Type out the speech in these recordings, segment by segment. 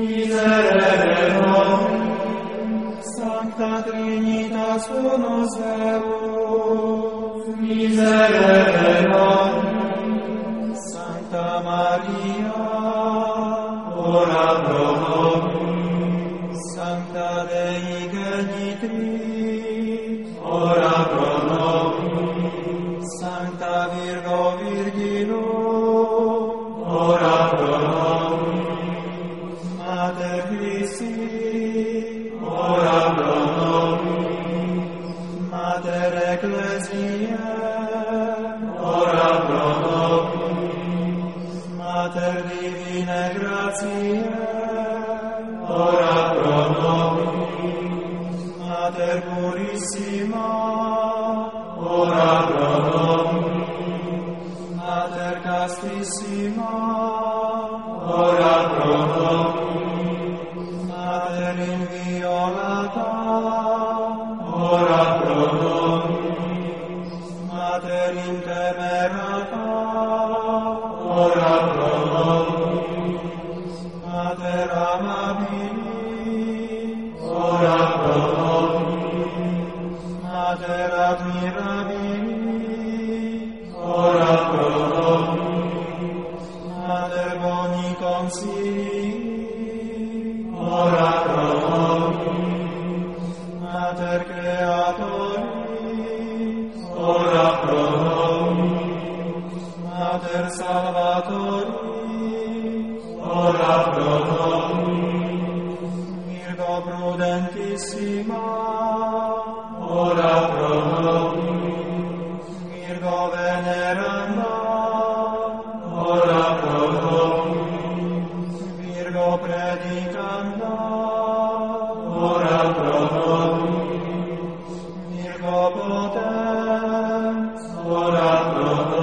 Miserere nobis, Santa Trinitas unus Deus, Miserere nobis, Santa Maria Ecclesiae, ora pro nobis, Mater Divinae gratiae, ora pro nobis, Mater Purissima, ora pro nobis, Mater Castissima, ora pro nobis, Mater Inviolata, ora pro nobis. Mater mirabili ora pro nobis. Mater boni consili ora pro nobis. Mater creatoris. Ora pro nobis. Mater salvatoris. Ora pro nobis prudentissima, ora pro nobis. Virgo veneranda, ora pro nobis. Virgo predicanda, ora pro nobis. Virgo potens, ora pro nobis.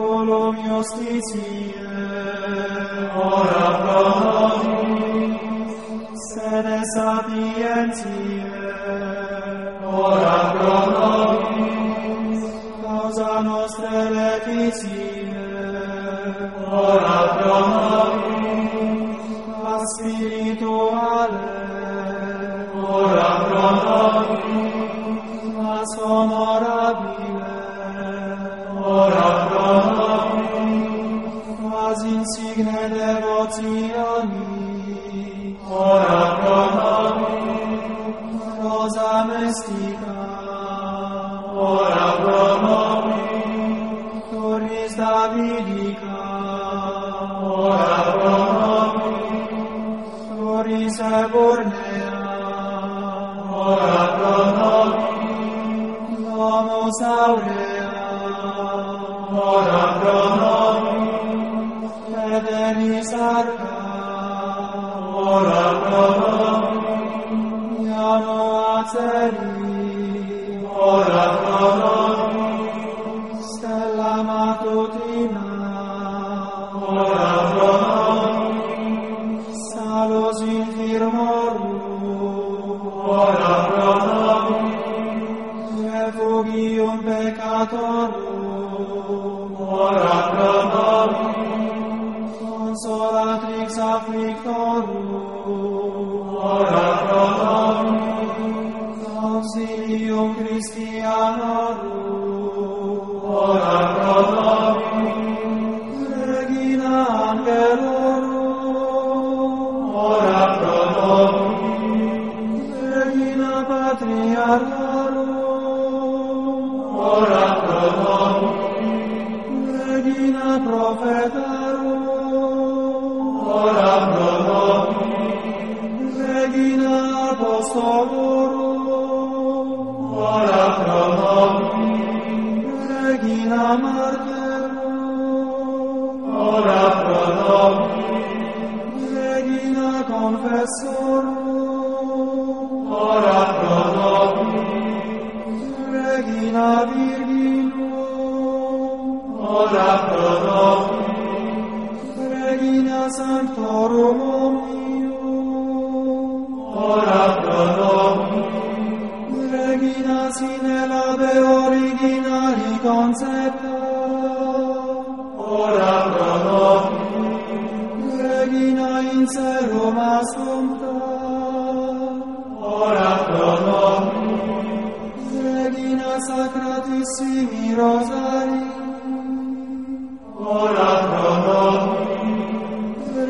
colum justitiae, ora pro nobis, sede sapientiae, ora pro nobis, causa nostre letitiae, ora pro nobis, a spirituale, ora pro nobis, mas honorabile, cosa mestica, ora pro nobis, turis Davidica, ora pro nobis, turis Ebornea, ora pro nobis, domus aurea, ora pro nobis, pederis arca, ora pro nobis, سليم ورحمة Regina interum assumta. Ora pranomi, regina sacratissimi rosari. Ora pranomi,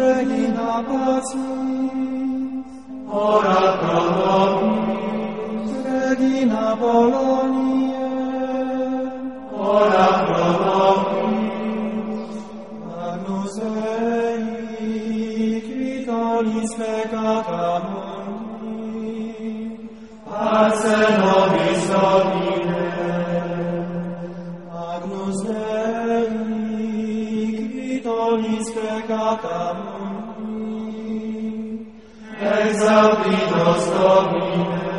regina patris. Ora pranomi, regina Bologna. ora pro nobis. Agnus Dei, qui donis peccata mundi, pace nobis omine. Agnus Dei, qui donis peccata mundi, exaudinos Domine.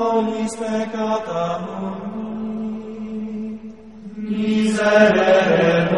omnis peccata mundi. Miserere